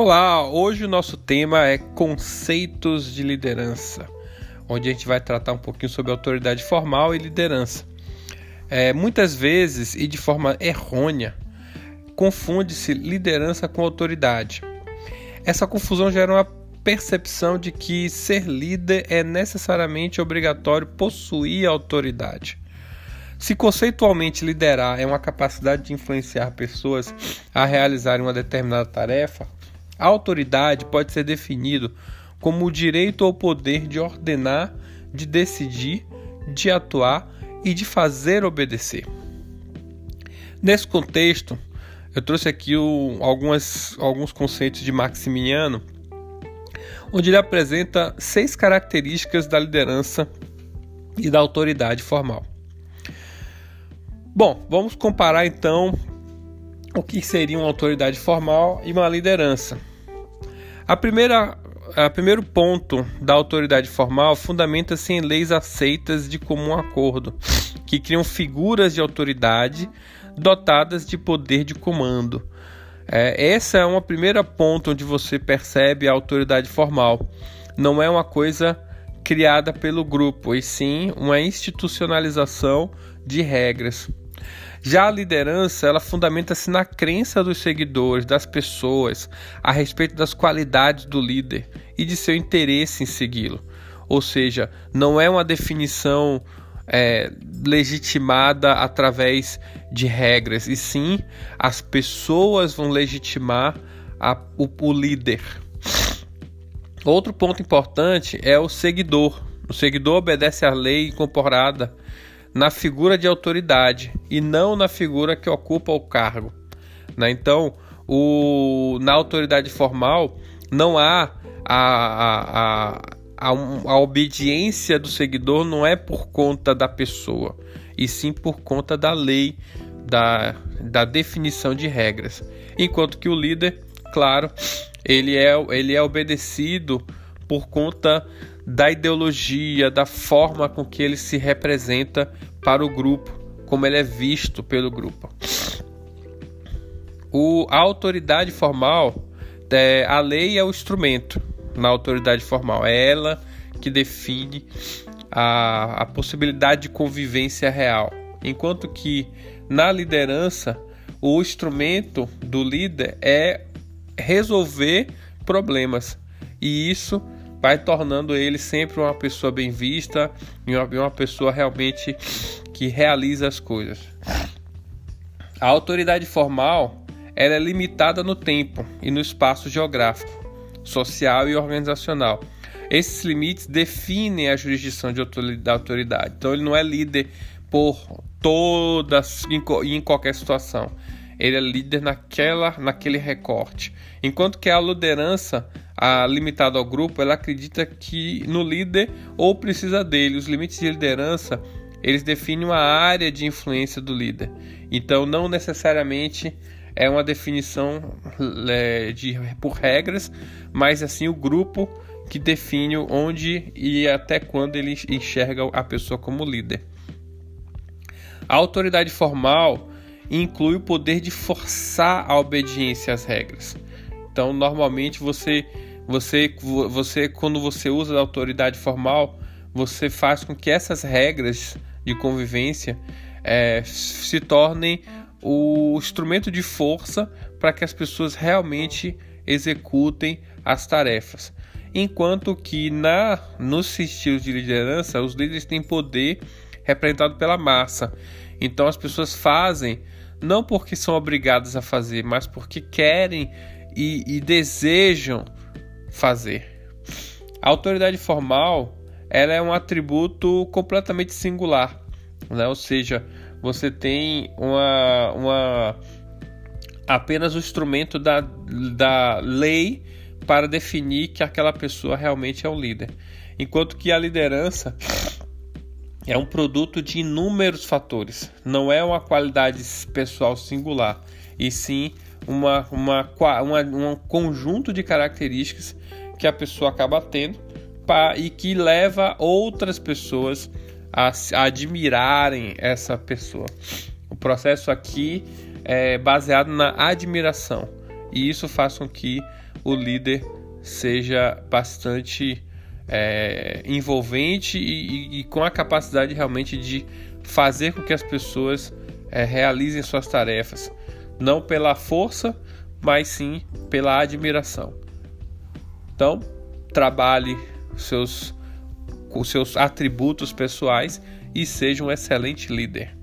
Olá, hoje o nosso tema é conceitos de liderança, onde a gente vai tratar um pouquinho sobre autoridade formal e liderança. É, muitas vezes e de forma errônea, confunde-se liderança com autoridade. Essa confusão gera uma percepção de que ser líder é necessariamente obrigatório possuir autoridade. Se conceitualmente liderar é uma capacidade de influenciar pessoas a realizarem uma determinada tarefa, a autoridade pode ser definido como o direito ou poder de ordenar, de decidir, de atuar e de fazer obedecer. Nesse contexto, eu trouxe aqui o, algumas, alguns conceitos de Maximiano, onde ele apresenta seis características da liderança e da autoridade formal. Bom, vamos comparar então o que seria uma autoridade formal e uma liderança. A primeira, a primeiro ponto da autoridade formal fundamenta-se em leis aceitas de comum acordo, que criam figuras de autoridade dotadas de poder de comando. É, essa é uma primeira ponto onde você percebe a autoridade formal. Não é uma coisa criada pelo grupo, e sim uma institucionalização de regras. Já a liderança, ela fundamenta-se na crença dos seguidores, das pessoas, a respeito das qualidades do líder e de seu interesse em segui-lo. Ou seja, não é uma definição é, legitimada através de regras, e sim as pessoas vão legitimar a, o, o líder. Outro ponto importante é o seguidor. O seguidor obedece à lei incorporada na figura de autoridade e não na figura que ocupa o cargo. Né? Então, o, na autoridade formal, não há a, a, a, a, obediência do seguidor não é por conta da pessoa, e sim por conta da lei, da, da definição de regras. Enquanto que o líder, claro, ele é, ele é obedecido por conta da ideologia, da forma com que ele se representa para o grupo, como ele é visto pelo grupo. O, a autoridade formal, é, a lei é o instrumento na autoridade formal, é ela que define a, a possibilidade de convivência real. Enquanto que na liderança, o instrumento do líder é resolver problemas. E isso vai tornando ele sempre uma pessoa bem vista e uma, uma pessoa realmente que realiza as coisas. A autoridade formal ela é limitada no tempo e no espaço geográfico, social e organizacional. Esses limites definem a jurisdição de da autoridade. Então ele não é líder por todas e em qualquer situação. Ele é líder naquela, naquele recorte. Enquanto que a liderança a, limitada ao grupo, ela acredita que no líder ou precisa dele. Os limites de liderança eles definem uma área de influência do líder. Então, não necessariamente é uma definição é, de, por regras, mas assim o grupo que define onde e até quando ele enxerga a pessoa como líder. A autoridade formal inclui o poder de forçar a obediência às regras. Então, normalmente você você, você quando você usa a autoridade formal, você faz com que essas regras de convivência é, se tornem o instrumento de força para que as pessoas realmente executem as tarefas. Enquanto que na nos estilos de liderança, os líderes têm poder representado pela massa. Então as pessoas fazem não porque são obrigadas a fazer, mas porque querem e, e desejam fazer. A autoridade formal ela é um atributo completamente singular, né? ou seja, você tem uma, uma apenas o instrumento da, da lei para definir que aquela pessoa realmente é um líder, enquanto que a liderança é um produto de inúmeros fatores, não é uma qualidade pessoal singular, e sim uma, uma, uma, um conjunto de características que a pessoa acaba tendo pra, e que leva outras pessoas a, a admirarem essa pessoa. O processo aqui é baseado na admiração e isso faz com que o líder seja bastante é, envolvente e, e, com a capacidade realmente de fazer com que as pessoas é, realizem suas tarefas, não pela força, mas sim pela admiração. Então, trabalhe seus, com seus atributos pessoais e seja um excelente líder.